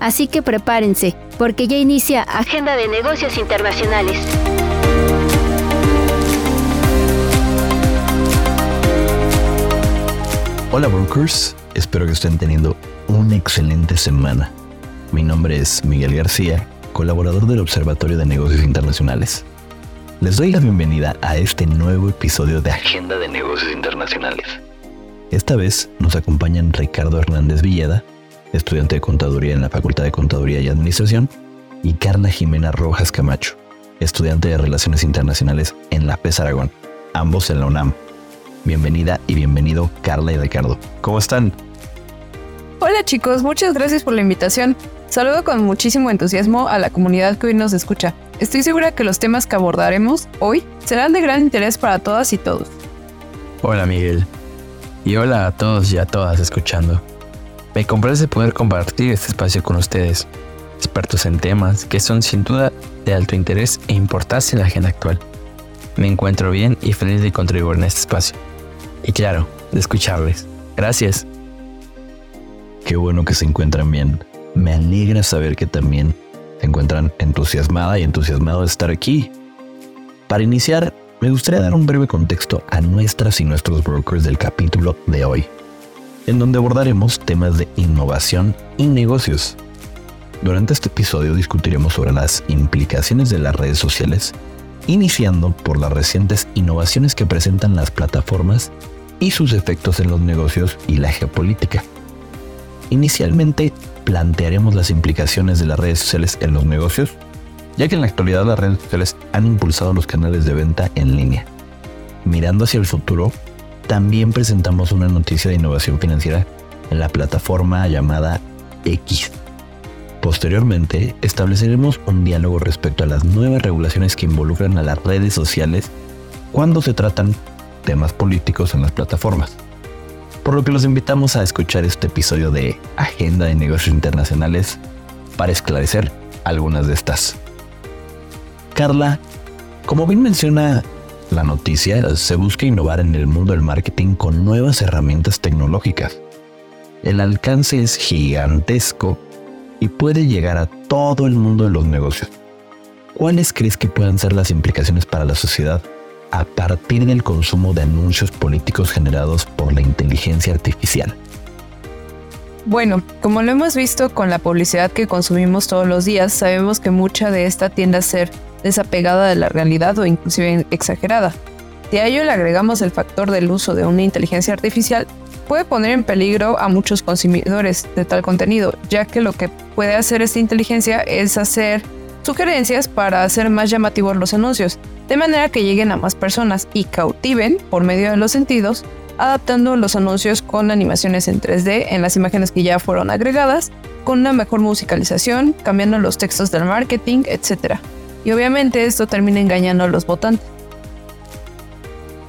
Así que prepárense, porque ya inicia Agenda de Negocios Internacionales. Hola brokers, espero que estén teniendo una excelente semana. Mi nombre es Miguel García, colaborador del Observatorio de Negocios Internacionales. Les doy la bienvenida a este nuevo episodio de Agenda de Negocios Internacionales. Esta vez nos acompañan Ricardo Hernández Villeda, estudiante de contaduría en la Facultad de Contaduría y Administración, y Carla Jimena Rojas Camacho, estudiante de Relaciones Internacionales en la PES Aragón, ambos en la UNAM. Bienvenida y bienvenido Carla y Ricardo. ¿Cómo están? Hola chicos, muchas gracias por la invitación. Saludo con muchísimo entusiasmo a la comunidad que hoy nos escucha. Estoy segura que los temas que abordaremos hoy serán de gran interés para todas y todos. Hola Miguel. Y hola a todos y a todas escuchando. Me complace poder compartir este espacio con ustedes, expertos en temas que son sin duda de alto interés e importancia en la agenda actual. Me encuentro bien y feliz de contribuir en este espacio. Y claro, de escucharles. Gracias. Qué bueno que se encuentran bien. Me alegra saber que también se encuentran entusiasmada y entusiasmado de estar aquí. Para iniciar, me gustaría dar un breve contexto a nuestras y nuestros brokers del capítulo de hoy, en donde abordaremos temas de innovación y negocios. Durante este episodio discutiremos sobre las implicaciones de las redes sociales, iniciando por las recientes innovaciones que presentan las plataformas y sus efectos en los negocios y la geopolítica. Inicialmente plantearemos las implicaciones de las redes sociales en los negocios, ya que en la actualidad las redes sociales han impulsado los canales de venta en línea. Mirando hacia el futuro, también presentamos una noticia de innovación financiera en la plataforma llamada X. Posteriormente, estableceremos un diálogo respecto a las nuevas regulaciones que involucran a las redes sociales cuando se tratan temas políticos en las plataformas por lo que los invitamos a escuchar este episodio de Agenda de Negocios Internacionales para esclarecer algunas de estas. Carla, como bien menciona la noticia, se busca innovar en el mundo del marketing con nuevas herramientas tecnológicas. El alcance es gigantesco y puede llegar a todo el mundo de los negocios. ¿Cuáles crees que puedan ser las implicaciones para la sociedad a partir del consumo de anuncios políticos generados por la inteligencia artificial. Bueno, como lo hemos visto con la publicidad que consumimos todos los días, sabemos que mucha de esta tiende a ser desapegada de la realidad o inclusive exagerada. Si a ello le agregamos el factor del uso de una inteligencia artificial, puede poner en peligro a muchos consumidores de tal contenido, ya que lo que puede hacer esta inteligencia es hacer sugerencias para hacer más llamativos los anuncios, de manera que lleguen a más personas y cautiven por medio de los sentidos, adaptando los anuncios con animaciones en 3D en las imágenes que ya fueron agregadas, con una mejor musicalización, cambiando los textos del marketing, etc. Y obviamente esto termina engañando a los votantes.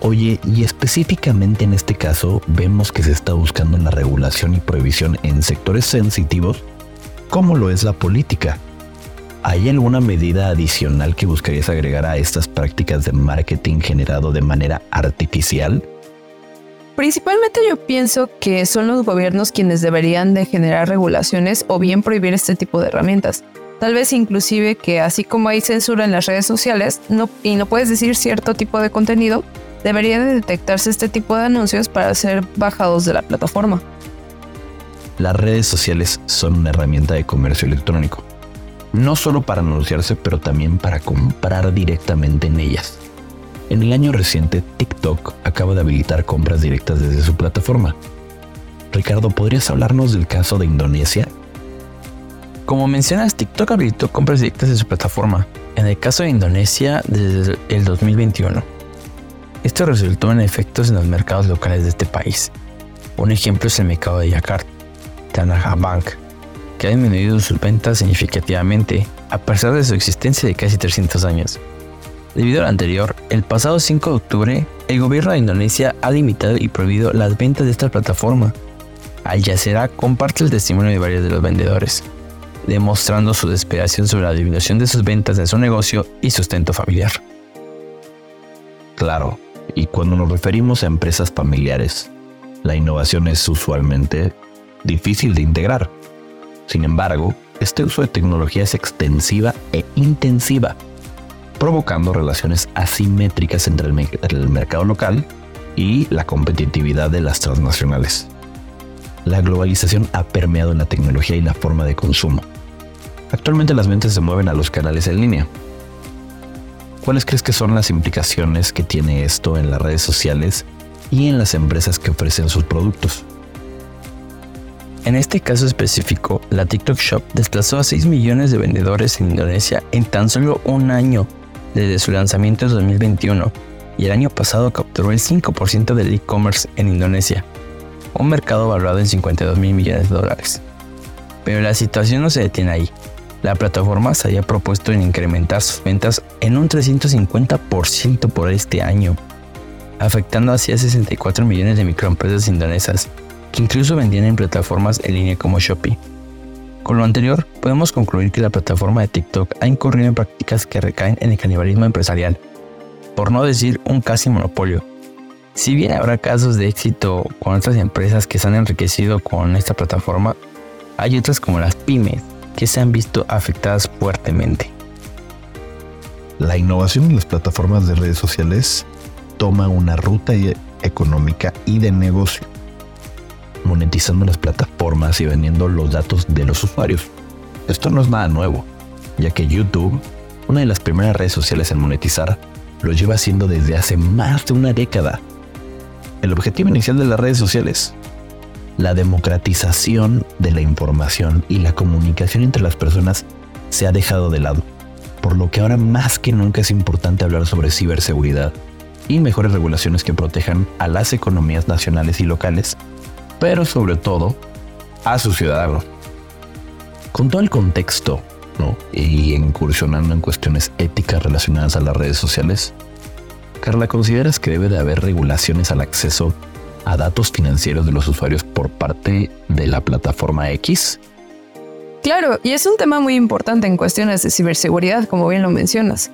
Oye, y específicamente en este caso vemos que se está buscando la regulación y prohibición en sectores sensitivos, como lo es la política, ¿Hay alguna medida adicional que buscarías agregar a estas prácticas de marketing generado de manera artificial? Principalmente yo pienso que son los gobiernos quienes deberían de generar regulaciones o bien prohibir este tipo de herramientas. Tal vez inclusive que así como hay censura en las redes sociales y no puedes decir cierto tipo de contenido, debería de detectarse este tipo de anuncios para ser bajados de la plataforma. Las redes sociales son una herramienta de comercio electrónico no solo para anunciarse, pero también para comprar directamente en ellas. En el año reciente, TikTok acaba de habilitar compras directas desde su plataforma. Ricardo, ¿podrías hablarnos del caso de Indonesia? Como mencionas, TikTok habilitó compras directas de su plataforma, en el caso de Indonesia desde el 2021. Esto resultó en efectos en los mercados locales de este país. Un ejemplo es el mercado de Yakarta, Tanah Bank, que ha disminuido sus ventas significativamente a pesar de su existencia de casi 300 años. Debido al anterior, el pasado 5 de octubre, el gobierno de Indonesia ha limitado y prohibido las ventas de esta plataforma. Al Jazeera comparte el testimonio de varios de los vendedores, demostrando su desesperación sobre la disminución de sus ventas de su negocio y sustento familiar. Claro, y cuando nos referimos a empresas familiares, la innovación es usualmente difícil de integrar. Sin embargo, este uso de tecnología es extensiva e intensiva provocando relaciones asimétricas entre el, mercado local y la competitividad de las transnacionales. La globalización ha permeado en la tecnología y la forma de consumo. Actualmente las mentes se mueven a los canales en línea. ¿Cuáles crees que son las implicaciones que tiene esto en las redes sociales y en las empresas que ofrecen sus productos? En este caso específico, la TikTok Shop desplazó a 6 millones de vendedores en Indonesia en tan solo un año desde su lanzamiento en 2021 y el año pasado capturó el 5% del e-commerce en Indonesia, un mercado valorado en 52 mil millones de dólares. Pero la situación no se detiene ahí. La plataforma se había propuesto en incrementar sus ventas en un 350% por este año, afectando así a 64 millones de microempresas indonesas que incluso vendían en plataformas en línea como Shopee. Con lo anterior, podemos concluir que la plataforma de TikTok ha incurrido en prácticas que recaen en el canibalismo empresarial, por no decir un casi monopolio. Si bien habrá casos de éxito con otras empresas que se han enriquecido con esta plataforma, hay otras como las pymes que se han visto afectadas fuertemente. La innovación en las plataformas de redes sociales toma una ruta económica y de negocio monetizando las plataformas y vendiendo los datos de los usuarios. Esto no es nada nuevo, ya que YouTube, una de las primeras redes sociales en monetizar, lo lleva haciendo desde hace más de una década. El objetivo inicial de las redes sociales, la democratización de la información y la comunicación entre las personas se ha dejado de lado, por lo que ahora más que nunca es importante hablar sobre ciberseguridad y mejores regulaciones que protejan a las economías nacionales y locales pero sobre todo a sus ciudadanos. Con todo el contexto ¿no? y incursionando en cuestiones éticas relacionadas a las redes sociales, Carla, ¿consideras que debe de haber regulaciones al acceso a datos financieros de los usuarios por parte de la plataforma X? Claro, y es un tema muy importante en cuestiones de ciberseguridad, como bien lo mencionas.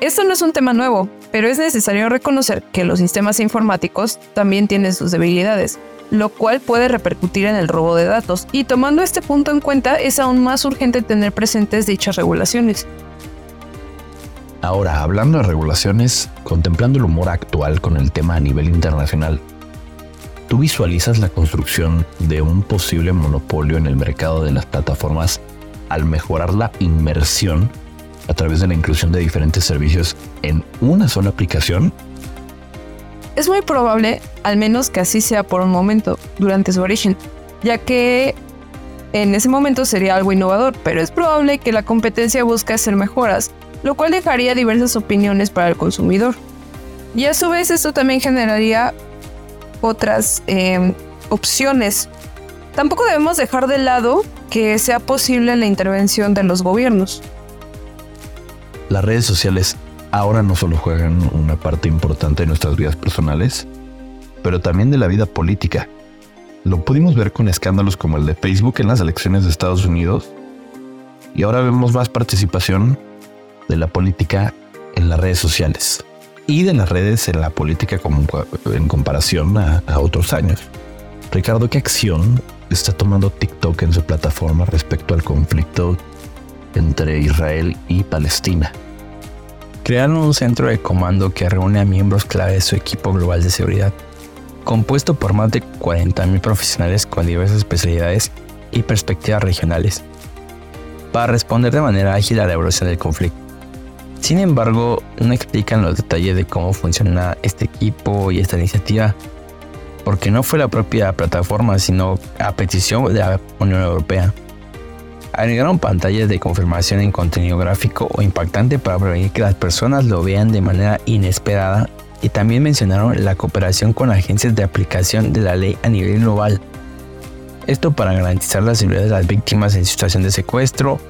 Esto no es un tema nuevo, pero es necesario reconocer que los sistemas informáticos también tienen sus debilidades, lo cual puede repercutir en el robo de datos, y tomando este punto en cuenta es aún más urgente tener presentes dichas regulaciones. Ahora, hablando de regulaciones, contemplando el humor actual con el tema a nivel internacional, ¿tú visualizas la construcción de un posible monopolio en el mercado de las plataformas al mejorar la inmersión a través de la inclusión de diferentes servicios en una sola aplicación? Es muy probable, al menos que así sea por un momento, durante su origen, ya que en ese momento sería algo innovador, pero es probable que la competencia busque hacer mejoras, lo cual dejaría diversas opiniones para el consumidor. Y a su vez esto también generaría otras em, opciones. Tampoco debemos dejar de lado que sea posible la intervención de los gobiernos. Las redes sociales ahora no solo juegan una parte importante de nuestras vidas personales, pero también de la vida política. Lo pudimos ver con escándalos como el de Facebook en las elecciones de Estados Unidos, y ahora vemos más participación de la política en las redes sociales y de las redes en la política en comparación a, a otros años. Ricardo, ¿qué acción está tomando TikTok en su plataforma respecto al conflicto entre Israel y Palestina? crearon un centro de comando que reúne a miembros clave de su equipo global de seguridad, compuesto por más de 40.000 profesionales con diversas especialidades y perspectivas regionales, para responder de manera ágil a la evolución del conflicto. Sin embargo, no explican los detalles de cómo funciona este equipo y esta iniciativa, porque no fue la propia plataforma, sino a petición de la Unión Europea. Agregaron pantallas de confirmación en contenido gráfico o impactante para prevenir que las personas lo vean de manera inesperada y también mencionaron la cooperación con agencias de aplicación de la ley a nivel global. Esto para garantizar la seguridad de las víctimas en situación de secuestro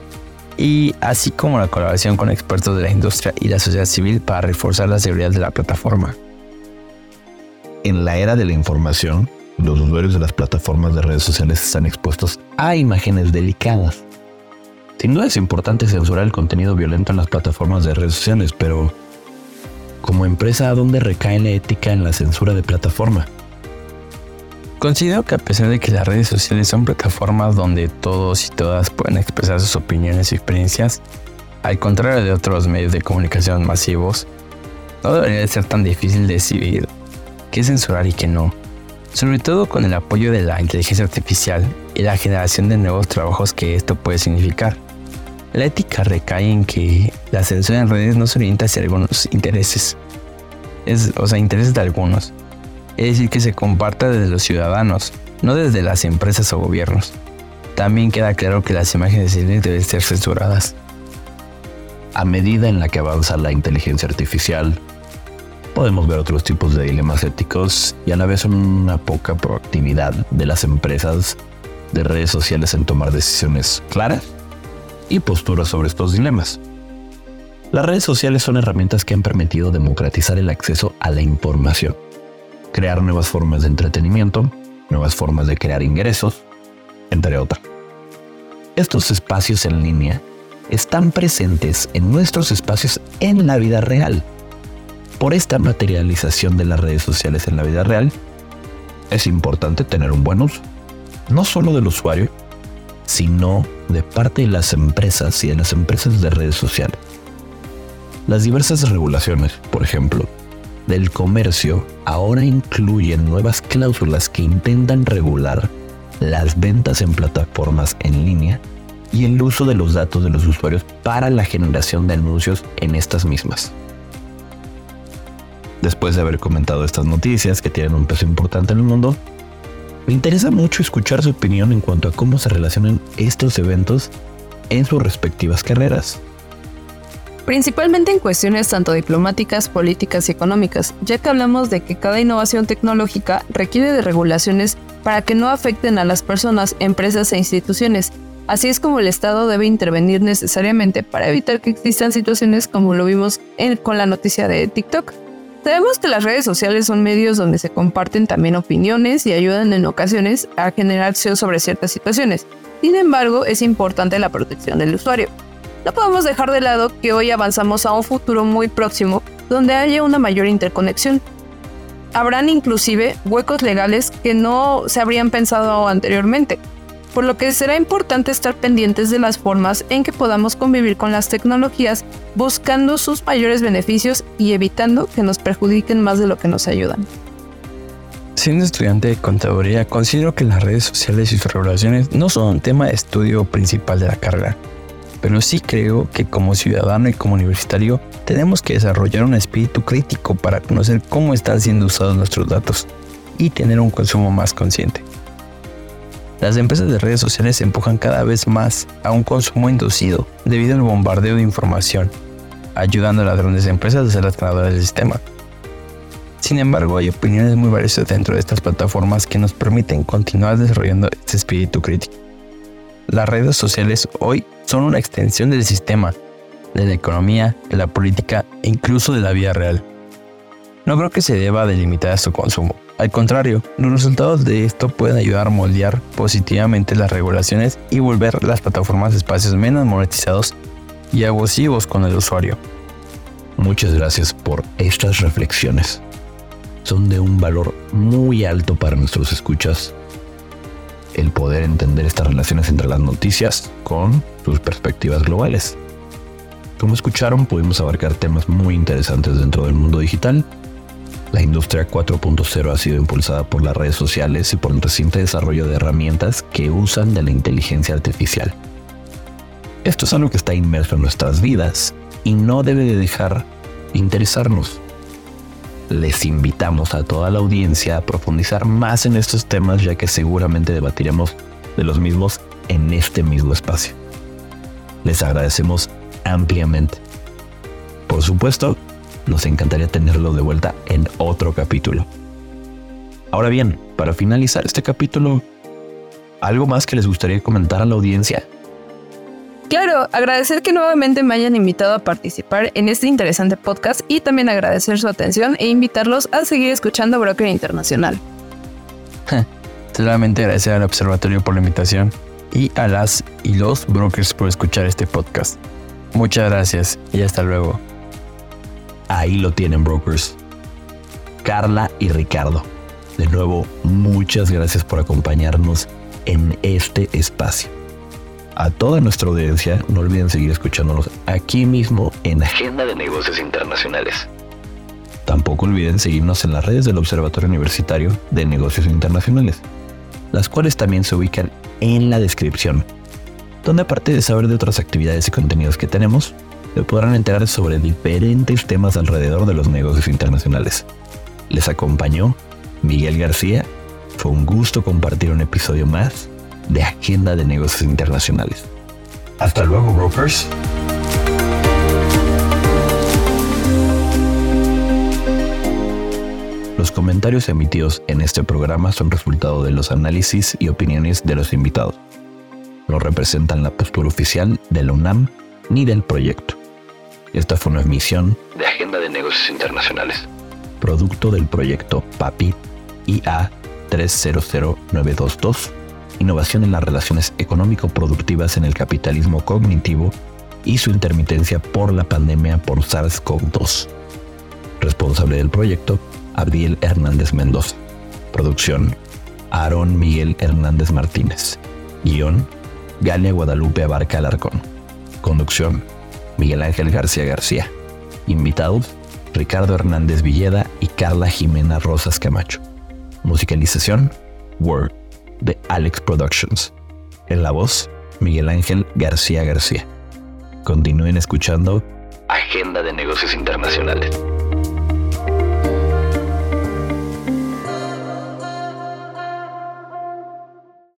y así como la colaboración con expertos de la industria y la sociedad civil para reforzar la seguridad de la plataforma. En la era de la información, los usuarios de las plataformas de redes sociales están expuestos a imágenes delicadas. Sin duda es importante censurar el contenido violento en las plataformas de redes sociales, pero como empresa, ¿a dónde recae la ética en la censura de plataforma? Considero que a pesar de que las redes sociales son plataformas donde todos y todas pueden expresar sus opiniones y experiencias, al contrario de otros medios de comunicación masivos, no debería de ser tan difícil decidir qué censurar y qué no, sobre todo con el apoyo de la inteligencia artificial y la generación de nuevos trabajos que esto puede significar. La ética recae en que la censura en redes no se orienta hacia algunos intereses, es, o sea, intereses de algunos, es decir, que se comparta desde los ciudadanos, no desde las empresas o gobiernos. También queda claro que las imágenes de cine deben ser censuradas. A medida en la que avanza la inteligencia artificial, podemos ver otros tipos de dilemas éticos y a la vez una poca proactividad de las empresas de redes sociales en tomar decisiones claras y posturas sobre estos dilemas. Las redes sociales son herramientas que han permitido democratizar el acceso a la información crear nuevas formas de entretenimiento, nuevas formas de crear ingresos, entre otras. Estos espacios en línea están presentes en nuestros espacios en la vida real. Por esta materialización de las redes sociales en la vida real, es importante tener un buen uso, no solo del usuario, sino de parte de las empresas y de las empresas de redes sociales. Las diversas regulaciones, por ejemplo, del comercio ahora incluyen nuevas cláusulas que intentan regular las ventas en plataformas en línea y el uso de los datos de los usuarios para la generación de anuncios en estas mismas. Después de haber comentado estas noticias que tienen un peso importante en el mundo, me interesa mucho escuchar su opinión en cuanto a cómo se relacionan estos eventos en sus respectivas carreras principalmente en cuestiones tanto diplomáticas, políticas y económicas, ya que hablamos de que cada innovación tecnológica requiere de regulaciones para que no afecten a las personas, empresas e instituciones. Así es como el Estado debe intervenir necesariamente para evitar que existan situaciones como lo vimos con la noticia de TikTok. Sabemos que las redes sociales son medios donde se comparten también opiniones y ayudan en ocasiones a generar sobre ciertas situaciones. Sin embargo, es importante la protección del usuario. No podemos dejar de lado que hoy avanzamos a un futuro muy próximo donde haya una mayor interconexión. Habrán inclusive huecos legales que no se habrían pensado anteriormente, por lo que será importante estar pendientes de las formas en que podamos convivir con las tecnologías buscando sus mayores beneficios y evitando que nos perjudiquen más de lo que nos ayudan. Siendo estudiante de contaduría, considero que las redes sociales y sus regulaciones no son tema de estudio principal de la carrera, pero sí creo que como ciudadano y como universitario tenemos que desarrollar un espíritu crítico para conocer cómo están siendo usados nuestros datos y tener un consumo más consciente. Las empresas de redes sociales empujan cada vez más a un consumo inducido debido al bombardeo de información, ayudando a las grandes empresas a ser las ganadoras del sistema. Sin embargo, hay opiniones muy valiosas dentro de estas plataformas que nos permiten continuar desarrollando este espíritu crítico. Las redes sociales hoy son una extensión del sistema, de la economía, de la política e incluso de la vida real. No creo que se deba delimitar su consumo. Al contrario, los resultados de esto pueden ayudar a moldear positivamente las regulaciones y volver las plataformas espacios menos monetizados y abusivos con el usuario. Muchas gracias por estas reflexiones. Son de un valor muy alto para nuestros escuchas el poder entender estas relaciones entre las noticias con sus perspectivas globales. Como escucharon, pudimos abarcar temas muy interesantes dentro del mundo digital. La industria 4.0 ha sido impulsada por las redes sociales y por un reciente desarrollo de herramientas que usan de la inteligencia artificial. Esto es algo que está inmerso en nuestras vidas y no debe de dejar interesarnos les invitamos a toda la audiencia a profundizar más en estos temas ya que seguramente debatiremos de los mismos en este mismo espacio. Les agradecemos ampliamente. Por supuesto, nos encantaría tenerlo de vuelta en otro capítulo. Ahora bien, para finalizar este capítulo, ¿algo más que les gustaría comentar a la audiencia? Claro, agradecer que nuevamente me hayan invitado a participar en este interesante podcast y también agradecer su atención e invitarlos a seguir escuchando Broker Internacional. Solamente agradecer al observatorio por la invitación y a las y los brokers por escuchar este podcast. Muchas gracias y hasta luego. Ahí lo tienen, brokers. Carla y Ricardo. De nuevo, muchas gracias por acompañarnos en este espacio. A toda nuestra audiencia, no olviden seguir escuchándonos aquí mismo en Agenda de Negocios Internacionales. Tampoco olviden seguirnos en las redes del Observatorio Universitario de Negocios Internacionales, las cuales también se ubican en la descripción, donde aparte de saber de otras actividades y contenidos que tenemos, se podrán enterar sobre diferentes temas alrededor de los negocios internacionales. Les acompañó Miguel García. Fue un gusto compartir un episodio más de Agenda de Negocios Internacionales. Hasta luego, brokers. Los comentarios emitidos en este programa son resultado de los análisis y opiniones de los invitados. No representan la postura oficial de la UNAM ni del proyecto. Esta fue una emisión de Agenda de Negocios Internacionales, producto del proyecto PAPI IA 300922, Innovación en las relaciones económico-productivas en el capitalismo cognitivo y su intermitencia por la pandemia por SARS-CoV-2. Responsable del proyecto, Abdiel Hernández Mendoza. Producción, Aarón Miguel Hernández Martínez. Guión, Galia Guadalupe Abarca Alarcón. Conducción, Miguel Ángel García García. Invitados, Ricardo Hernández Villeda y Carla Jimena Rosas Camacho. Musicalización, Word, de Alex Productions. En la voz, Miguel Ángel García García. Continúen escuchando Agenda de Negocios Internacionales.